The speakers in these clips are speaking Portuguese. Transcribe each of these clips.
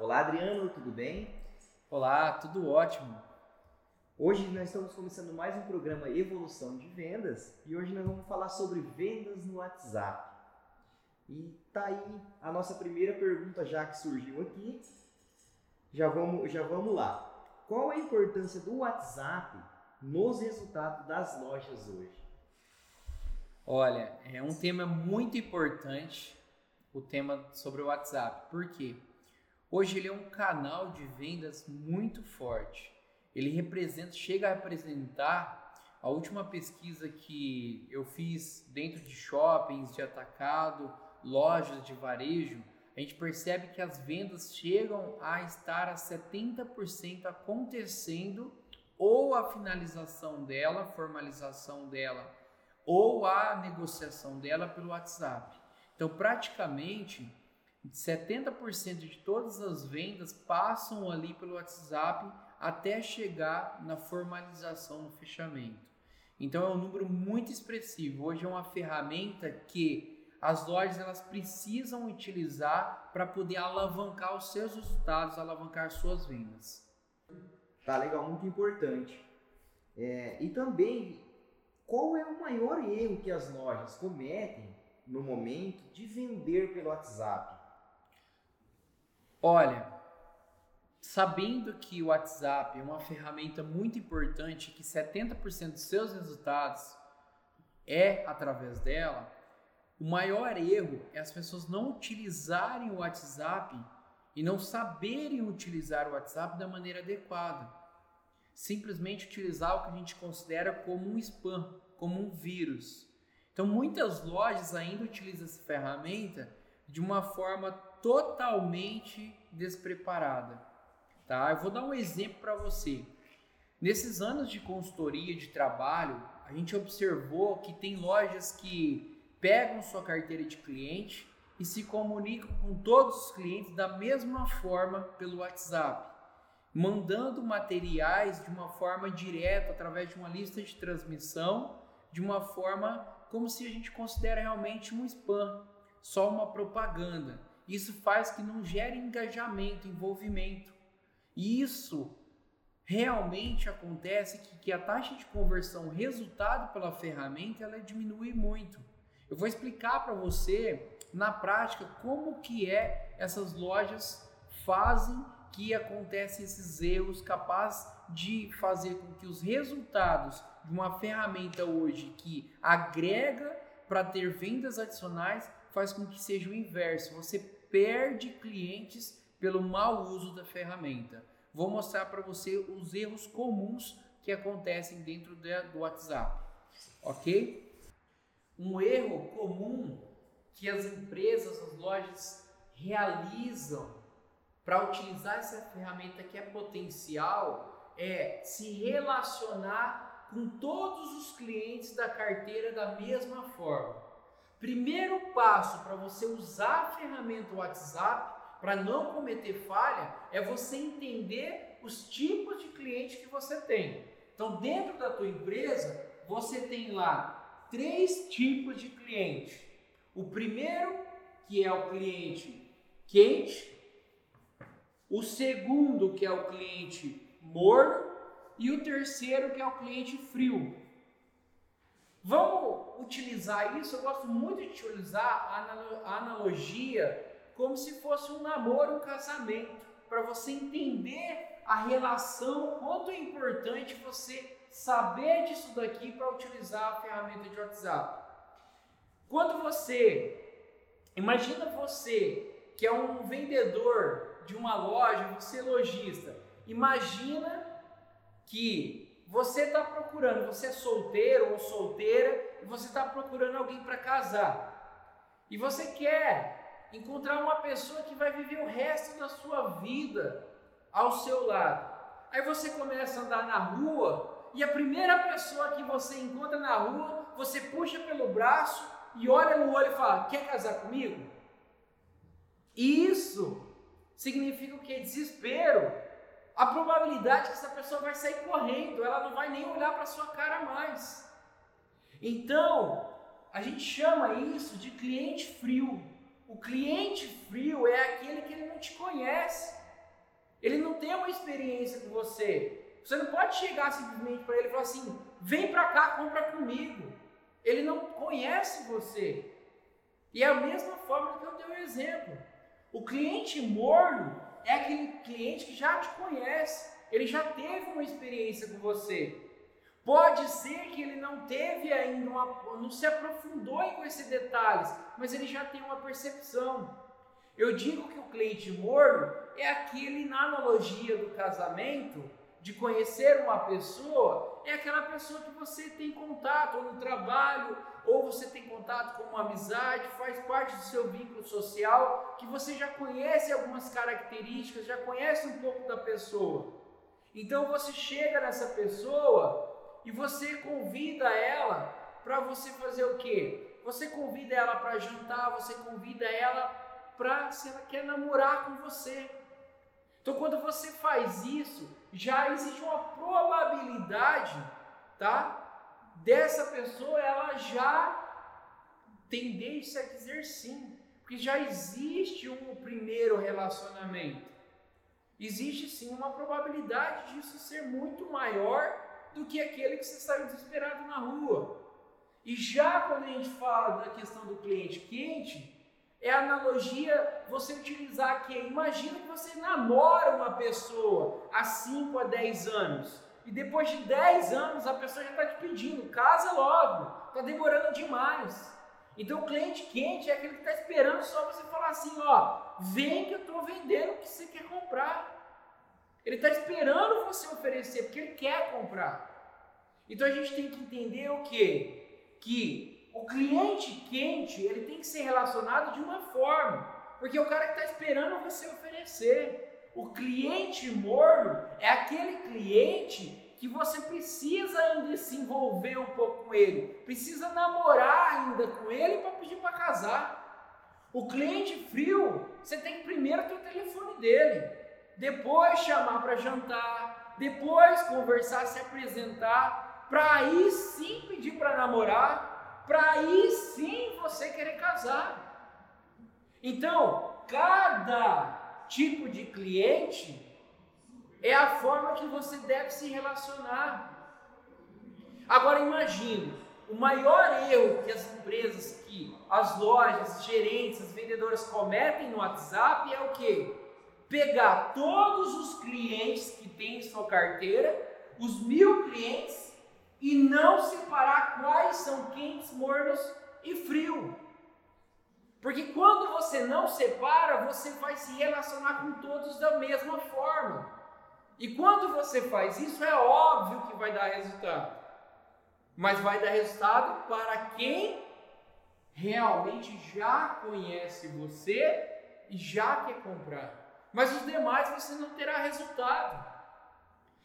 Olá, Adriano, tudo bem? Olá, tudo ótimo. Hoje nós estamos começando mais um programa Evolução de Vendas e hoje nós vamos falar sobre vendas no WhatsApp. E tá aí a nossa primeira pergunta já que surgiu aqui. Já vamos, já vamos lá. Qual a importância do WhatsApp nos resultados das lojas hoje? Olha, é um tema muito importante, o tema sobre o WhatsApp. Por quê? Hoje ele é um canal de vendas muito forte. Ele representa, chega a representar a última pesquisa que eu fiz dentro de shoppings, de atacado, lojas de varejo, a gente percebe que as vendas chegam a estar a 70% acontecendo ou a finalização dela, formalização dela, ou a negociação dela pelo WhatsApp. Então, praticamente 70% de todas as vendas passam ali pelo WhatsApp até chegar na formalização, no fechamento. Então é um número muito expressivo. Hoje é uma ferramenta que as lojas elas precisam utilizar para poder alavancar os seus resultados, alavancar suas vendas. Tá legal, muito importante. É, e também, qual é o maior erro que as lojas cometem no momento de vender pelo WhatsApp? Olha, sabendo que o WhatsApp é uma ferramenta muito importante, que 70% dos seus resultados é através dela, o maior erro é as pessoas não utilizarem o WhatsApp e não saberem utilizar o WhatsApp da maneira adequada. Simplesmente utilizar o que a gente considera como um spam, como um vírus. Então, muitas lojas ainda utilizam essa ferramenta de uma forma totalmente despreparada. Tá? Eu vou dar um exemplo para você. Nesses anos de consultoria de trabalho, a gente observou que tem lojas que pegam sua carteira de cliente e se comunicam com todos os clientes da mesma forma pelo WhatsApp, mandando materiais de uma forma direta através de uma lista de transmissão, de uma forma como se a gente considera realmente um spam, só uma propaganda. Isso faz que não gere engajamento, envolvimento. E isso realmente acontece que, que a taxa de conversão resultado pela ferramenta ela diminui muito. Eu vou explicar para você na prática como que é essas lojas fazem que acontecem esses erros capazes de fazer com que os resultados de uma ferramenta hoje que agrega para ter vendas adicionais faz com que seja o inverso. Você perde clientes pelo mau uso da ferramenta. Vou mostrar para você os erros comuns que acontecem dentro do WhatsApp, ok? Um erro comum que as empresas, as lojas realizam para utilizar essa ferramenta que é potencial é se relacionar com todos os clientes da carteira da mesma forma. Primeiro passo para você usar a ferramenta WhatsApp para não cometer falha é você entender os tipos de cliente que você tem. Então, dentro da tua empresa, você tem lá três tipos de cliente. O primeiro, que é o cliente quente, o segundo, que é o cliente morno, e o terceiro, que é o cliente frio. Vamos utilizar isso? Eu gosto muito de utilizar a analogia como se fosse um namoro, um casamento, para você entender a relação, quanto é importante você saber disso daqui para utilizar a ferramenta de WhatsApp. Quando você, imagina você que é um vendedor de uma loja, você é lojista, imagina que você está procurando, você é solteiro ou solteira e você está procurando alguém para casar. E você quer encontrar uma pessoa que vai viver o resto da sua vida ao seu lado. Aí você começa a andar na rua e a primeira pessoa que você encontra na rua, você puxa pelo braço e olha no olho e fala: Quer casar comigo? Isso significa o que? Desespero a probabilidade é que essa pessoa vai sair correndo, ela não vai nem olhar para sua cara mais. Então, a gente chama isso de cliente frio. O cliente frio é aquele que ele não te conhece. Ele não tem uma experiência com você. Você não pode chegar simplesmente para ele e falar assim: vem para cá, compra comigo. Ele não conhece você. E é a mesma forma que eu dei o um exemplo. O cliente morno é aquele cliente que já te conhece, ele já teve uma experiência com você. Pode ser que ele não teve ainda uma, não se aprofundou em conhecer detalhes, mas ele já tem uma percepção. Eu digo que o cliente morno é aquele, na analogia do casamento, de conhecer uma pessoa, é aquela pessoa que você tem contato, ou no trabalho, ou você tem contato com uma amizade, faz parte do seu vínculo social, que você já conhece algumas características, já conhece um pouco da pessoa. Então você chega nessa pessoa e você convida ela para você fazer o quê? Você convida ela para jantar, você convida ela para se ela quer namorar com você. Então, quando você faz isso, já existe uma probabilidade, tá? Dessa pessoa ela já tendência a dizer sim, porque já existe um primeiro relacionamento. Existe sim uma probabilidade disso ser muito maior do que aquele que você saiu desesperado na rua. E já quando a gente fala da questão do cliente quente, é analogia você utilizar que imagina que você namora uma pessoa há 5 a 10 anos e depois de 10 anos a pessoa já está te pedindo, casa logo, está demorando demais. Então o cliente quente é aquele que está esperando só você falar assim, ó, vem que eu estou vendendo o que você quer comprar. Ele está esperando você oferecer, porque ele quer comprar. Então a gente tem que entender o que? Que o cliente quente, ele tem que ser relacionado de uma forma, porque o cara que está esperando você oferecer. O cliente morno é aquele cliente que você precisa ainda se envolver um pouco com ele, precisa namorar ainda com ele para pedir para casar. O cliente frio, você tem que primeiro ter o telefone dele, depois chamar para jantar, depois conversar, se apresentar, para aí sim pedir para namorar para aí sim você querer casar. Então, cada tipo de cliente é a forma que você deve se relacionar. Agora imagine, o maior erro que as empresas, que as lojas, as gerentes, as vendedoras cometem no WhatsApp é o que? Pegar todos os clientes que tem em sua carteira, os mil clientes, e não separar quais são quentes, mornos e frio. Porque quando você não separa, você vai se relacionar com todos da mesma forma. E quando você faz isso, é óbvio que vai dar resultado. Mas vai dar resultado para quem realmente já conhece você e já quer comprar. Mas os demais você não terá resultado.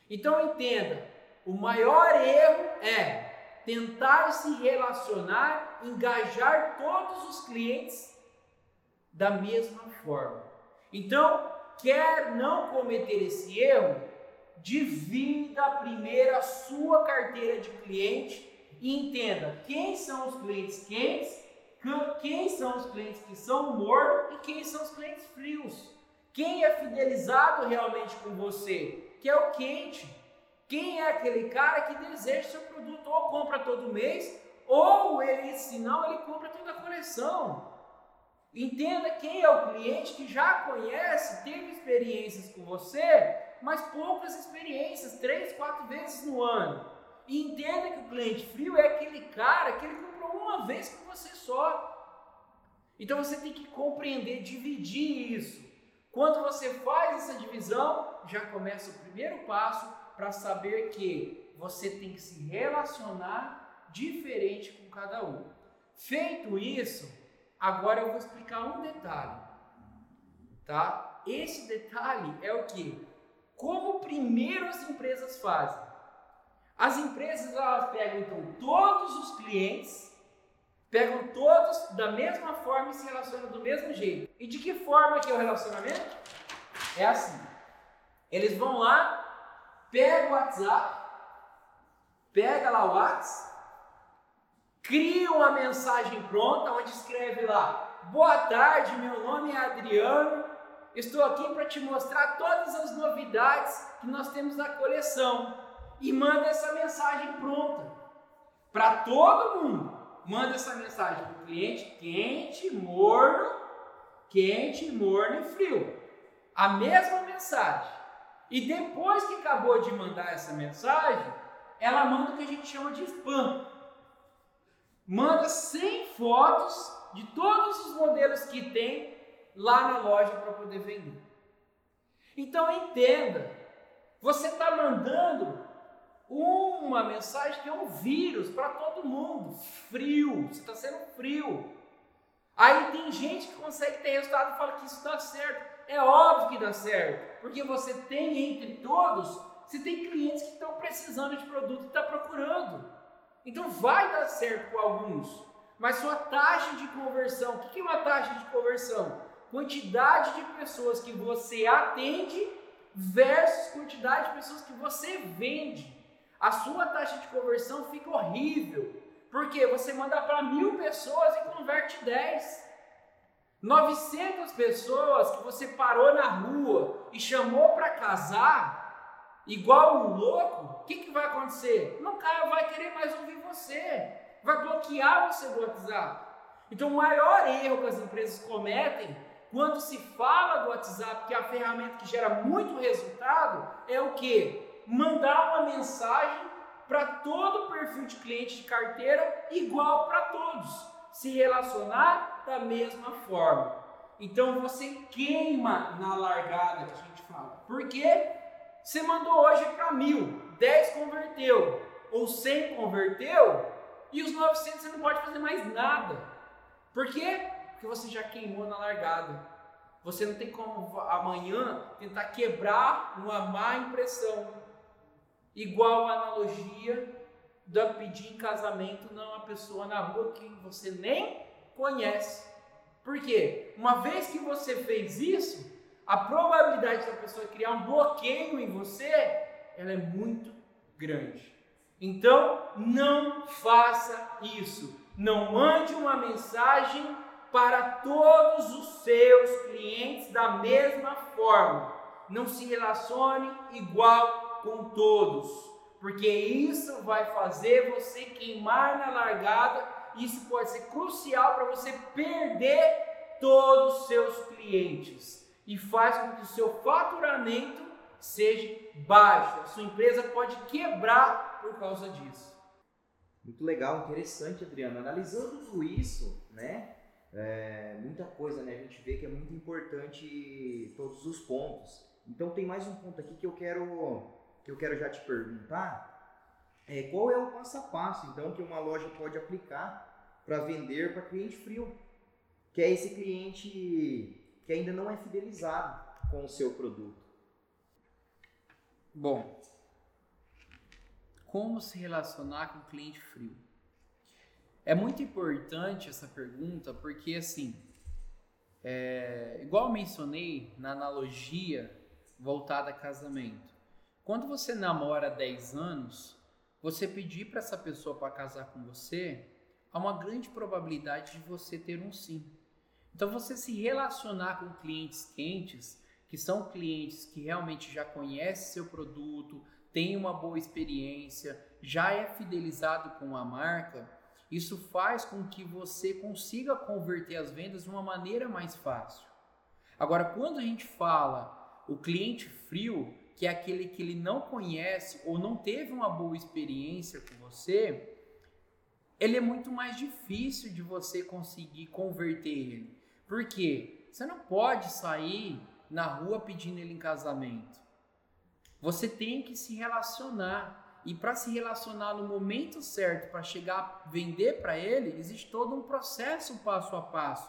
Então entenda, o maior erro é tentar se relacionar, engajar todos os clientes da mesma forma. Então, quer não cometer esse erro, divida primeiro a sua carteira de cliente e entenda quem são os clientes quentes, quem são os clientes que são mornos e quem são os clientes frios. Quem é fidelizado realmente com você, que é o quente. Quem é aquele cara que deseja seu produto ou compra todo mês, ou ele, se não, ele compra toda a coleção. Entenda quem é o cliente que já conhece, teve experiências com você, mas poucas experiências, três, quatro vezes no ano. E entenda que o cliente frio é aquele cara que ele comprou uma vez com você só. Então você tem que compreender, dividir isso. Quando você faz essa divisão, já começa o primeiro passo para saber que você tem que se relacionar diferente com cada um. Feito isso, agora eu vou explicar um detalhe, tá? Esse detalhe é o que? Como primeiro as empresas fazem? As empresas elas pegam então todos os clientes, pegam todos da mesma forma e se relacionam do mesmo jeito. E de que forma que é o relacionamento? É assim. Eles vão lá, pega o WhatsApp, pega lá o WhatsApp, cria uma mensagem pronta onde escreve lá: Boa tarde, meu nome é Adriano estou aqui para te mostrar todas as novidades que nós temos na coleção. E manda essa mensagem pronta para todo mundo. Manda essa mensagem para o cliente quente, morno, quente, morno e frio. A mesma mensagem. E depois que acabou de mandar essa mensagem, ela manda o que a gente chama de spam. Manda 100 fotos de todos os modelos que tem lá na loja para poder vender. Então entenda, você está mandando uma mensagem que é um vírus para todo mundo, frio, você está sendo frio. Aí tem gente que consegue ter resultado e fala que isso dá certo. É óbvio que dá certo, porque você tem entre todos, você tem clientes que estão precisando de produto e está procurando. Então vai dar certo com alguns. Mas sua taxa de conversão, o que é uma taxa de conversão? Quantidade de pessoas que você atende versus quantidade de pessoas que você vende. A sua taxa de conversão fica horrível. Porque você manda para mil pessoas e converte 10. 900 pessoas que você parou na rua e chamou para casar, igual um louco, o que, que vai acontecer? O cara vai querer mais ouvir você vai bloquear você do WhatsApp. Então, o maior erro que as empresas cometem quando se fala do WhatsApp, que é a ferramenta que gera muito resultado, é o que? Mandar uma mensagem para todo o perfil de cliente de carteira igual para todos. Se relacionar da mesma forma. Então você queima na largada que a gente fala. Porque você mandou hoje para mil, 10 converteu, ou 100 converteu, e os 900 você não pode fazer mais nada. Por quê? Porque você já queimou na largada. Você não tem como amanhã tentar quebrar uma má impressão. Igual a analogia da pedir em casamento não a pessoa na rua que você nem conhece. Por quê? Uma vez que você fez isso, a probabilidade da pessoa criar um bloqueio em você, ela é muito grande. Então, não faça isso. Não mande uma mensagem para todos os seus clientes da mesma forma. Não se relacione igual com todos, porque isso vai fazer você queimar na largada. Isso pode ser crucial para você perder todos os seus clientes e faz com que o seu faturamento seja baixo. A sua empresa pode quebrar por causa disso. Muito legal, interessante, Adriano. Analisando tudo isso, né? É, muita coisa, né? A gente vê que é muito importante todos os pontos. Então tem mais um ponto aqui que eu quero que eu quero já te perguntar. É, qual é o passo a passo, então, que uma loja pode aplicar para vender para cliente frio? Que é esse cliente que ainda não é fidelizado com o seu produto. Bom, como se relacionar com cliente frio? É muito importante essa pergunta porque, assim, é, igual mencionei na analogia voltada a casamento, quando você namora 10 anos, você pedir para essa pessoa para casar com você, há uma grande probabilidade de você ter um sim. Então, você se relacionar com clientes quentes, que são clientes que realmente já conhecem seu produto, tem uma boa experiência, já é fidelizado com a marca, isso faz com que você consiga converter as vendas de uma maneira mais fácil. Agora, quando a gente fala o cliente frio, que é aquele que ele não conhece ou não teve uma boa experiência com você, ele é muito mais difícil de você conseguir converter ele. Por quê? Você não pode sair na rua pedindo ele em casamento. Você tem que se relacionar. E para se relacionar no momento certo, para chegar a vender para ele, existe todo um processo passo a passo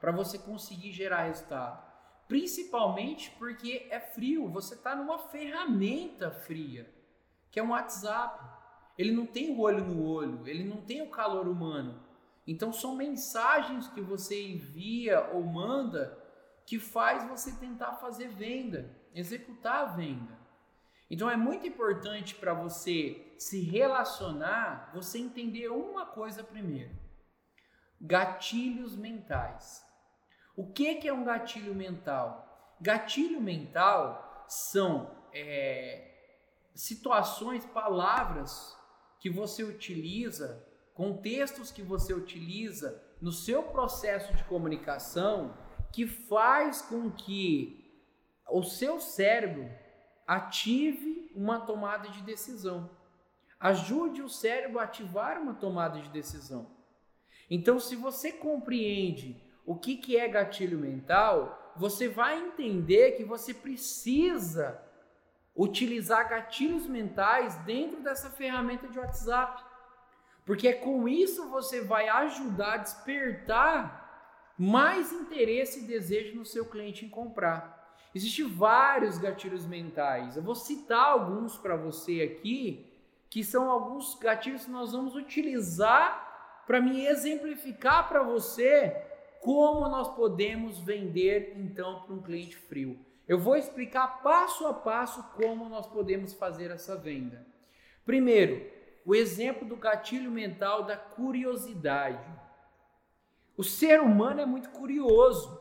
para você conseguir gerar resultado. Principalmente porque é frio, você está numa ferramenta fria, que é um WhatsApp. Ele não tem o olho no olho, ele não tem o calor humano. Então são mensagens que você envia ou manda que faz você tentar fazer venda, executar a venda. Então é muito importante para você se relacionar, você entender uma coisa primeiro: gatilhos mentais. O que, que é um gatilho mental? Gatilho mental são é, situações, palavras que você utiliza, contextos que você utiliza no seu processo de comunicação que faz com que o seu cérebro ative uma tomada de decisão. Ajude o cérebro a ativar uma tomada de decisão. Então, se você compreende o que, que é gatilho mental, você vai entender que você precisa utilizar gatilhos mentais dentro dessa ferramenta de WhatsApp. Porque com isso você vai ajudar a despertar mais interesse e desejo no seu cliente em comprar. Existem vários gatilhos mentais. Eu vou citar alguns para você aqui, que são alguns gatilhos que nós vamos utilizar para me exemplificar para você como nós podemos vender então para um cliente frio. Eu vou explicar passo a passo como nós podemos fazer essa venda. Primeiro, o exemplo do gatilho mental da curiosidade. O ser humano é muito curioso.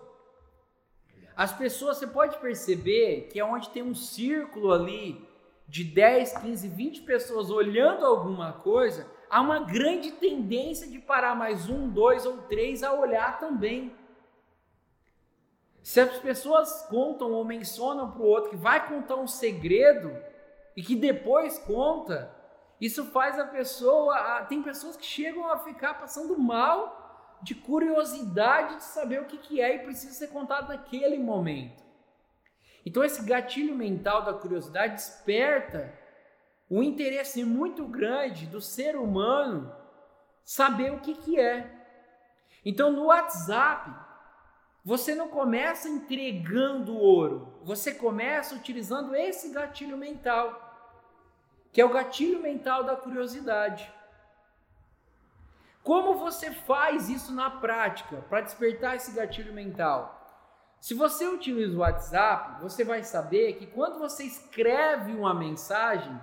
As pessoas, você pode perceber que é onde tem um círculo ali de 10, 15, 20 pessoas olhando alguma coisa, há uma grande tendência de parar mais um, dois ou três a olhar também. Se as pessoas contam ou mencionam para o outro que vai contar um segredo e que depois conta, isso faz a pessoa. Tem pessoas que chegam a ficar passando mal de curiosidade de saber o que, que é e precisa ser contado naquele momento. Então, esse gatilho mental da curiosidade desperta um interesse muito grande do ser humano saber o que, que é. Então, no WhatsApp, você não começa entregando ouro, você começa utilizando esse gatilho mental, que é o gatilho mental da curiosidade. Como você faz isso na prática para despertar esse gatilho mental? Se você utiliza o WhatsApp, você vai saber que quando você escreve uma mensagem,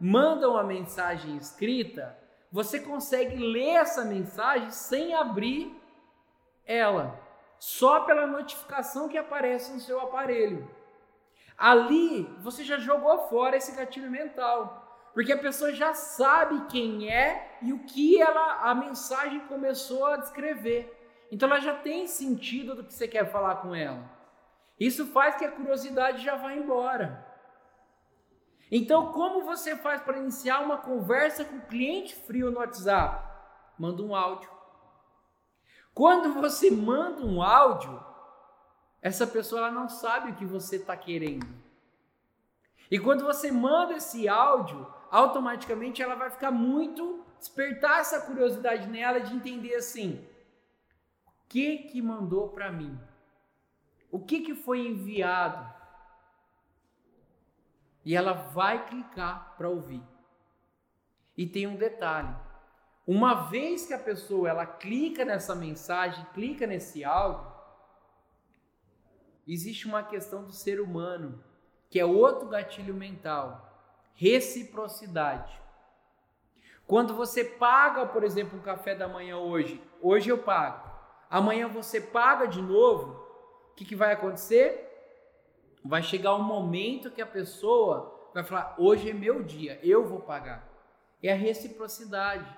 manda uma mensagem escrita, você consegue ler essa mensagem sem abrir ela só pela notificação que aparece no seu aparelho. Ali você já jogou fora esse gatilho mental, porque a pessoa já sabe quem é e o que ela a mensagem começou a descrever. Então ela já tem sentido do que você quer falar com ela. Isso faz que a curiosidade já vá embora. Então, como você faz para iniciar uma conversa com o cliente frio no WhatsApp? Manda um áudio. Quando você manda um áudio, essa pessoa ela não sabe o que você está querendo. E quando você manda esse áudio, automaticamente ela vai ficar muito despertar essa curiosidade nela de entender assim: o que que mandou para mim? O que que foi enviado? E ela vai clicar para ouvir. E tem um detalhe: uma vez que a pessoa ela clica nessa mensagem, clica nesse áudio, existe uma questão do ser humano, que é outro gatilho mental, reciprocidade. Quando você paga, por exemplo, um café da manhã hoje, hoje eu pago, amanhã você paga de novo, o que, que vai acontecer? Vai chegar um momento que a pessoa vai falar: hoje é meu dia, eu vou pagar. É a reciprocidade.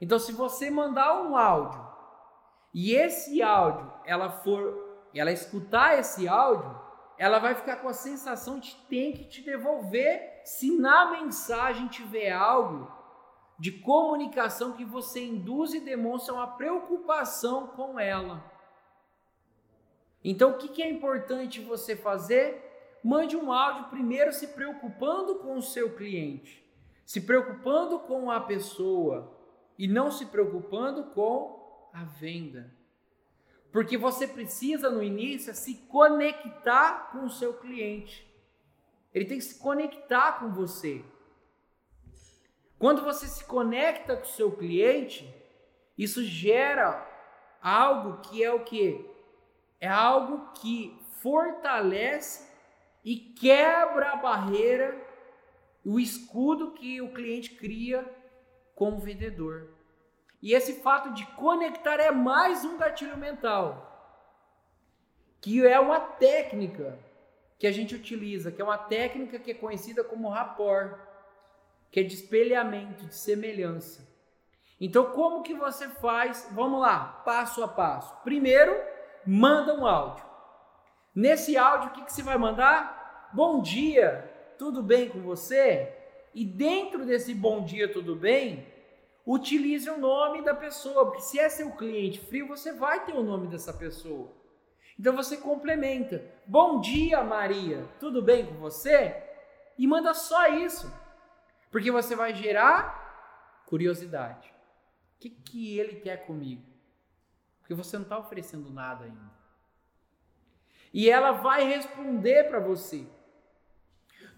Então, se você mandar um áudio e esse áudio ela for, ela escutar esse áudio, ela vai ficar com a sensação de tem que te devolver se na mensagem tiver algo de comunicação que você induz e demonstra uma preocupação com ela. Então, o que é importante você fazer? Mande um áudio primeiro se preocupando com o seu cliente, se preocupando com a pessoa, e não se preocupando com a venda. Porque você precisa no início se conectar com o seu cliente. Ele tem que se conectar com você. Quando você se conecta com o seu cliente, isso gera algo que é o que? É algo que fortalece e quebra a barreira, o escudo que o cliente cria com o vendedor. E esse fato de conectar é mais um gatilho mental, que é uma técnica que a gente utiliza, que é uma técnica que é conhecida como rapport, que é de espelhamento, de semelhança. Então, como que você faz? Vamos lá, passo a passo. Primeiro, manda um áudio. Nesse áudio, o que, que você vai mandar? Bom dia, tudo bem com você? E dentro desse bom dia, tudo bem, utilize o nome da pessoa, porque se é seu cliente frio, você vai ter o nome dessa pessoa. Então você complementa. Bom dia, Maria, tudo bem com você? E manda só isso, porque você vai gerar curiosidade. O que, que ele quer comigo? Porque você não está oferecendo nada ainda. E ela vai responder para você.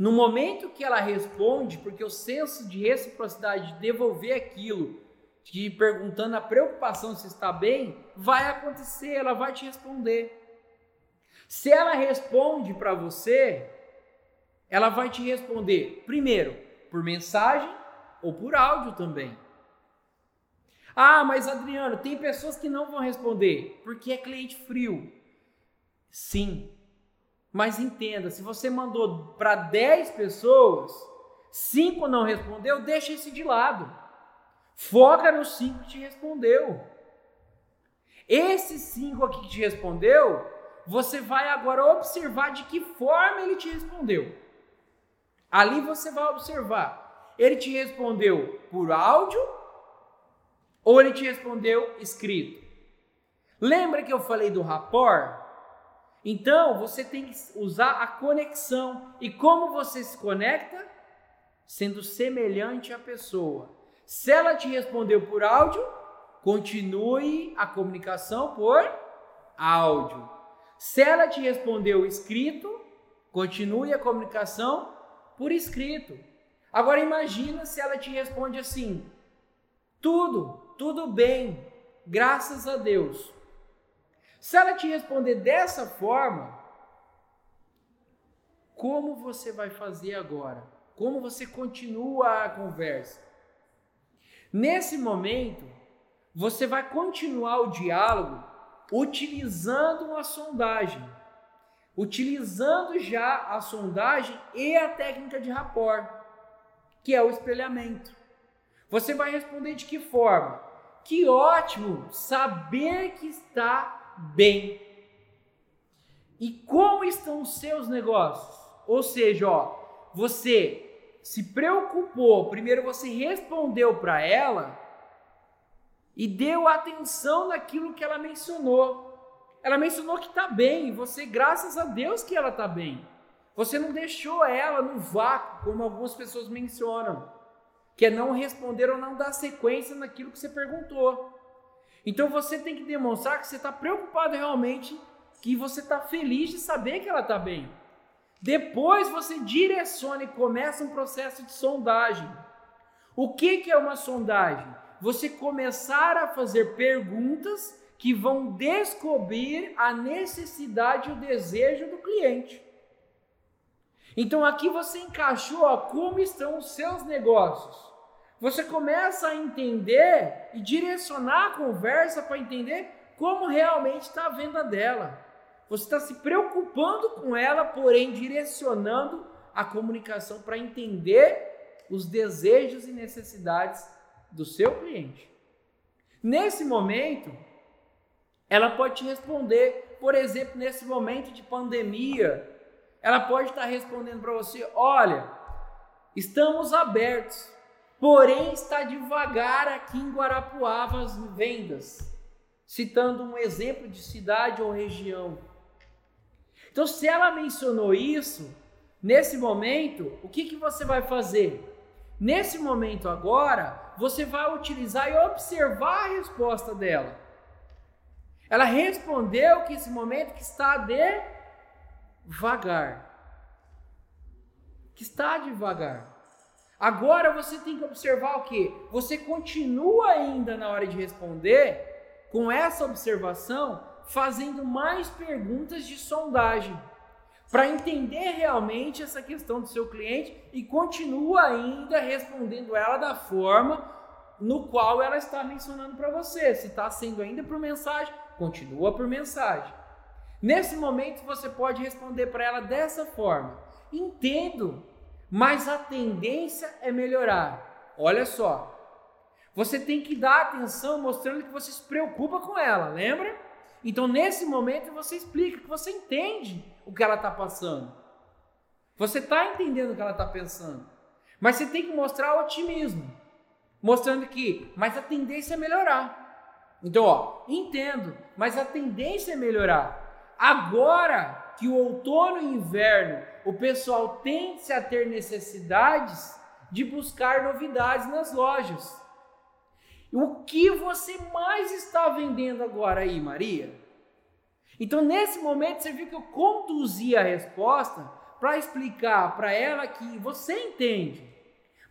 No momento que ela responde, porque o senso de reciprocidade de devolver aquilo, te perguntando a preocupação se está bem, vai acontecer, ela vai te responder. Se ela responde para você, ela vai te responder primeiro por mensagem ou por áudio também. Ah, mas Adriano, tem pessoas que não vão responder porque é cliente frio. Sim. Mas entenda, se você mandou para 10 pessoas, 5 não respondeu, deixa esse de lado. Foca nos 5 que te respondeu. Esses 5 aqui que te respondeu, você vai agora observar de que forma ele te respondeu. Ali você vai observar. Ele te respondeu por áudio ou ele te respondeu escrito? Lembra que eu falei do rapport? Então você tem que usar a conexão. E como você se conecta? Sendo semelhante à pessoa. Se ela te respondeu por áudio, continue a comunicação por áudio. Se ela te respondeu escrito, continue a comunicação por escrito. Agora imagina se ela te responde assim: tudo, tudo bem, graças a Deus. Se ela te responder dessa forma, como você vai fazer agora? Como você continua a conversa? Nesse momento, você vai continuar o diálogo utilizando uma sondagem, utilizando já a sondagem e a técnica de rapport, que é o espelhamento. Você vai responder de que forma? Que ótimo saber que está bem. E como estão os seus negócios? Ou seja, ó, você se preocupou, primeiro você respondeu para ela e deu atenção naquilo que ela mencionou. Ela mencionou que está bem, você, graças a Deus que ela está bem. Você não deixou ela no vácuo, como algumas pessoas mencionam que é não responder ou não dar sequência naquilo que você perguntou. Então você tem que demonstrar que você está preocupado realmente, que você está feliz de saber que ela está bem. Depois você direciona e começa um processo de sondagem. O que, que é uma sondagem? Você começar a fazer perguntas que vão descobrir a necessidade e o desejo do cliente. Então aqui você encaixou ó, como estão os seus negócios. Você começa a entender e direcionar a conversa para entender como realmente está a venda dela. Você está se preocupando com ela, porém direcionando a comunicação para entender os desejos e necessidades do seu cliente. Nesse momento, ela pode te responder, por exemplo, nesse momento de pandemia, ela pode estar respondendo para você: olha, estamos abertos, porém está devagar aqui em Guarapuava as vendas, citando um exemplo de cidade ou região. Então, se ela mencionou isso, nesse momento, o que, que você vai fazer? Nesse momento agora, você vai utilizar e observar a resposta dela. Ela respondeu que esse momento que está de devagar. Que está devagar. Agora você tem que observar o que? Você continua ainda na hora de responder com essa observação, fazendo mais perguntas de sondagem para entender realmente essa questão do seu cliente e continua ainda respondendo ela da forma no qual ela está mencionando para você. Se está sendo ainda por mensagem, continua por mensagem. Nesse momento você pode responder para ela dessa forma: Entendo, mas a tendência é melhorar. Olha só. Você tem que dar atenção mostrando que você se preocupa com ela, lembra? Então, nesse momento, você explica que você entende o que ela está passando. Você está entendendo o que ela está pensando. Mas você tem que mostrar otimismo. Mostrando que, mas a tendência é melhorar. Então, ó, entendo, mas a tendência é melhorar. Agora que o outono e inverno, o pessoal tende a ter necessidades de buscar novidades nas lojas. O que você mais está vendendo agora aí, Maria? Então, nesse momento, você viu que eu conduzi a resposta para explicar para ela que você entende,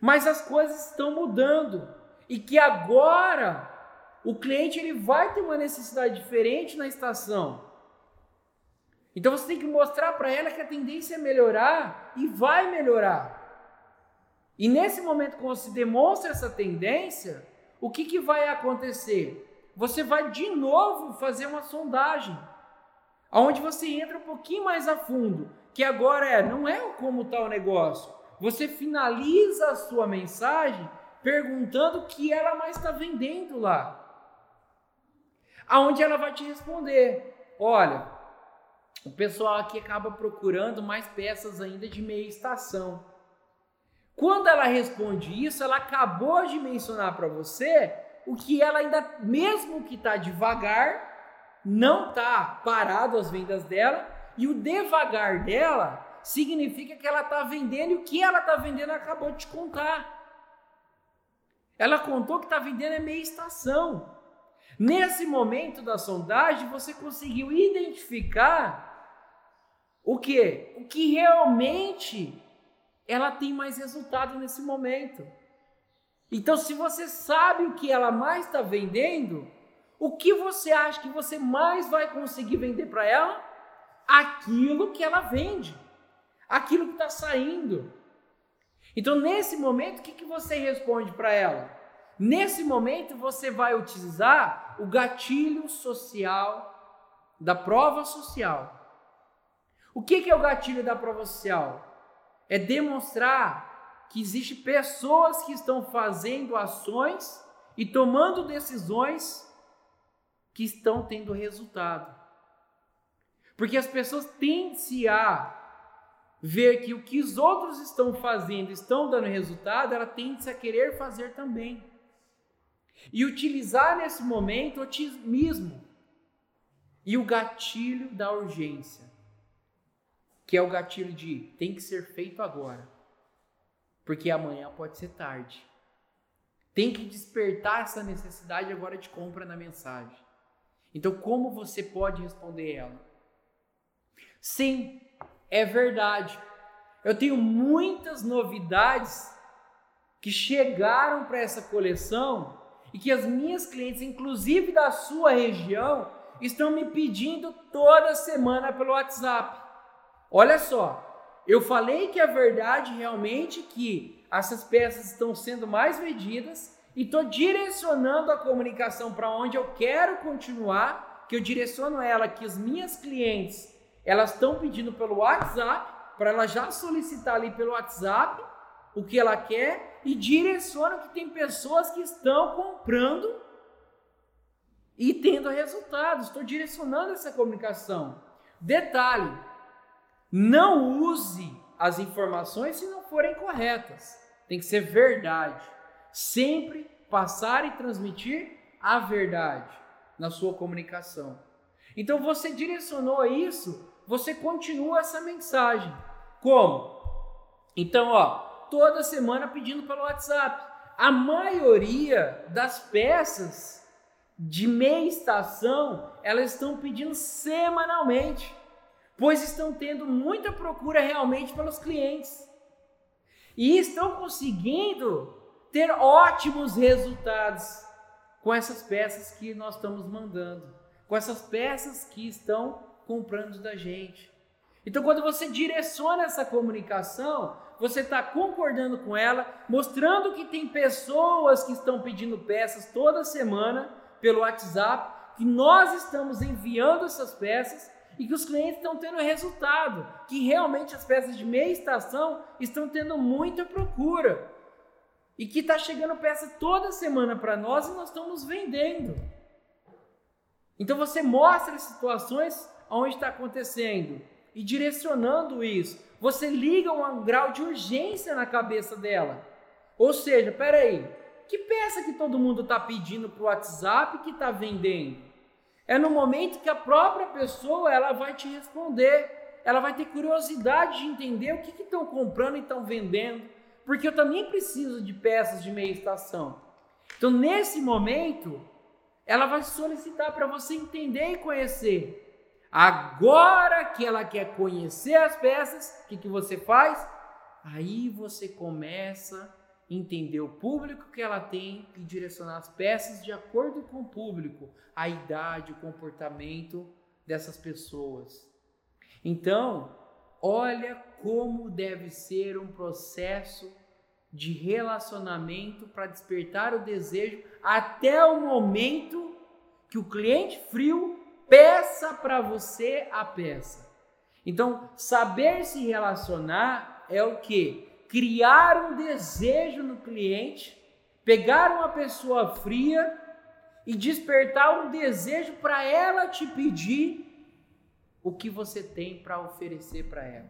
mas as coisas estão mudando e que agora o cliente ele vai ter uma necessidade diferente na estação. Então você tem que mostrar para ela que a tendência é melhorar e vai melhorar. E nesse momento, quando você demonstra essa tendência, o que, que vai acontecer? Você vai de novo fazer uma sondagem, aonde você entra um pouquinho mais a fundo, que agora é, não é como está o negócio. Você finaliza a sua mensagem perguntando o que ela mais está vendendo lá. Aonde ela vai te responder: olha, o pessoal aqui acaba procurando mais peças ainda de meia estação. Quando ela responde isso, ela acabou de mencionar para você o que ela ainda, mesmo que está devagar, não está parado as vendas dela, e o devagar dela significa que ela está vendendo e o que ela está vendendo acabou de contar. Ela contou que está vendendo é meia estação. Nesse momento da sondagem, você conseguiu identificar o que? O que realmente ela tem mais resultado nesse momento. Então, se você sabe o que ela mais está vendendo, o que você acha que você mais vai conseguir vender para ela? Aquilo que ela vende, aquilo que está saindo. Então, nesse momento, o que, que você responde para ela? Nesse momento, você vai utilizar o gatilho social da prova social. O que, é o gatilho da prova social? é demonstrar que existe pessoas que estão fazendo ações e tomando decisões que estão tendo resultado. Porque as pessoas tendem a ver que o que os outros estão fazendo estão dando resultado, ela tende a querer fazer também. E utilizar nesse momento o otimismo e o gatilho da urgência que é o gatilho de tem que ser feito agora, porque amanhã pode ser tarde. Tem que despertar essa necessidade agora de compra na mensagem. Então, como você pode responder ela? Sim, é verdade. Eu tenho muitas novidades que chegaram para essa coleção e que as minhas clientes, inclusive da sua região, estão me pedindo toda semana pelo WhatsApp. Olha só, eu falei que a verdade realmente é que essas peças estão sendo mais vendidas e estou direcionando a comunicação para onde eu quero continuar, que eu direciono ela que as minhas clientes elas estão pedindo pelo WhatsApp para ela já solicitar ali pelo WhatsApp o que ela quer e direciono que tem pessoas que estão comprando e tendo resultados. Estou direcionando essa comunicação. Detalhe, não use as informações se não forem corretas. Tem que ser verdade. Sempre passar e transmitir a verdade na sua comunicação. Então você direcionou isso, você continua essa mensagem. Como? Então, ó, toda semana pedindo pelo WhatsApp. A maioria das peças de meia estação, elas estão pedindo semanalmente pois estão tendo muita procura realmente pelos clientes e estão conseguindo ter ótimos resultados com essas peças que nós estamos mandando, com essas peças que estão comprando da gente. Então, quando você direciona essa comunicação, você está concordando com ela, mostrando que tem pessoas que estão pedindo peças toda semana pelo WhatsApp, que nós estamos enviando essas peças e que os clientes estão tendo resultado, que realmente as peças de meia estação estão tendo muita procura e que está chegando peça toda semana para nós e nós estamos vendendo. Então você mostra as situações onde está acontecendo e direcionando isso. Você liga um grau de urgência na cabeça dela. Ou seja, peraí, que peça que todo mundo está pedindo para o WhatsApp que está vendendo? É no momento que a própria pessoa ela vai te responder. Ela vai ter curiosidade de entender o que estão comprando e estão vendendo. Porque eu também preciso de peças de meia estação. Então, nesse momento, ela vai solicitar para você entender e conhecer. Agora que ela quer conhecer as peças, o que, que você faz? Aí você começa a entender o público que ela tem e direcionar as peças de acordo com o público, a idade, o comportamento dessas pessoas. Então, olha como deve ser um processo de relacionamento para despertar o desejo até o momento que o cliente frio peça para você a peça. Então, saber se relacionar é o que? Criar um desejo no cliente, pegar uma pessoa fria e despertar um desejo para ela te pedir o que você tem para oferecer para ela.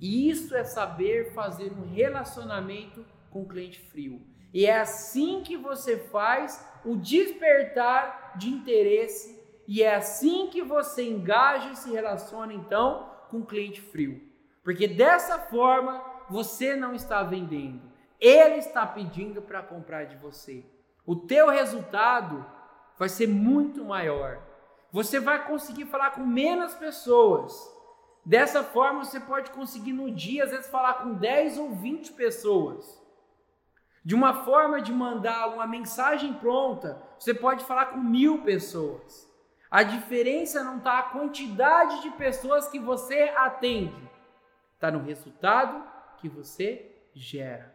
E isso é saber fazer um relacionamento com o cliente frio. E é assim que você faz o despertar de interesse e é assim que você engaja e se relaciona então com o cliente frio. Porque dessa forma você não está vendendo, ele está pedindo para comprar de você. O teu resultado vai ser muito maior. Você vai conseguir falar com menos pessoas. Dessa forma você pode conseguir no dia às vezes falar com 10 ou 20 pessoas. De uma forma de mandar uma mensagem pronta, você pode falar com mil pessoas. A diferença não está a quantidade de pessoas que você atende, está no resultado que você gera.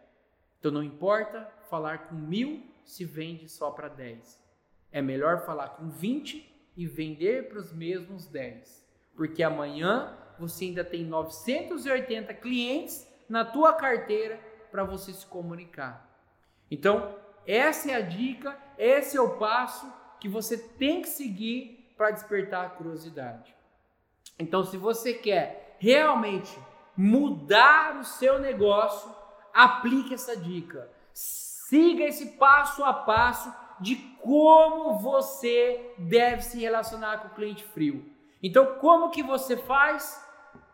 Então não importa falar com mil se vende só para 10. É melhor falar com 20 e vender para os mesmos 10. Porque amanhã você ainda tem 980 clientes na tua carteira para você se comunicar. Então, essa é a dica, esse é o passo que você tem que seguir para despertar a curiosidade. Então, se você quer realmente mudar o seu negócio, aplique essa dica. Siga esse passo a passo de como você deve se relacionar com o cliente frio. Então, como que você faz?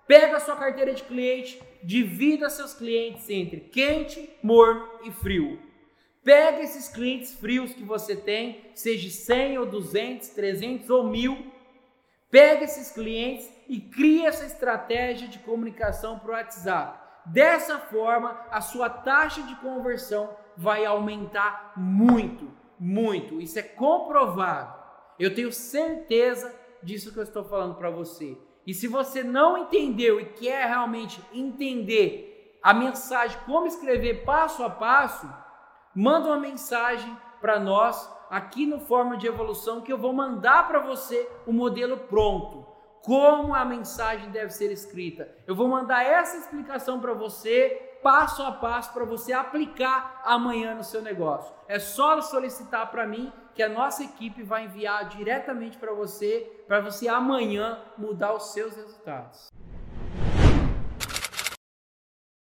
Pega a sua carteira de cliente, divida seus clientes entre quente, morno e frio. Pega esses clientes frios que você tem, seja 100 ou 200, 300 ou 1000. Pega esses clientes e cria essa estratégia de comunicação para o WhatsApp. Dessa forma, a sua taxa de conversão vai aumentar muito, muito. Isso é comprovado. Eu tenho certeza disso que eu estou falando para você. E se você não entendeu e quer realmente entender a mensagem, como escrever passo a passo, manda uma mensagem para nós aqui no Forma de Evolução que eu vou mandar para você o modelo pronto. Como a mensagem deve ser escrita. Eu vou mandar essa explicação para você, passo a passo, para você aplicar amanhã no seu negócio. É só solicitar para mim que a nossa equipe vai enviar diretamente para você, para você amanhã mudar os seus resultados.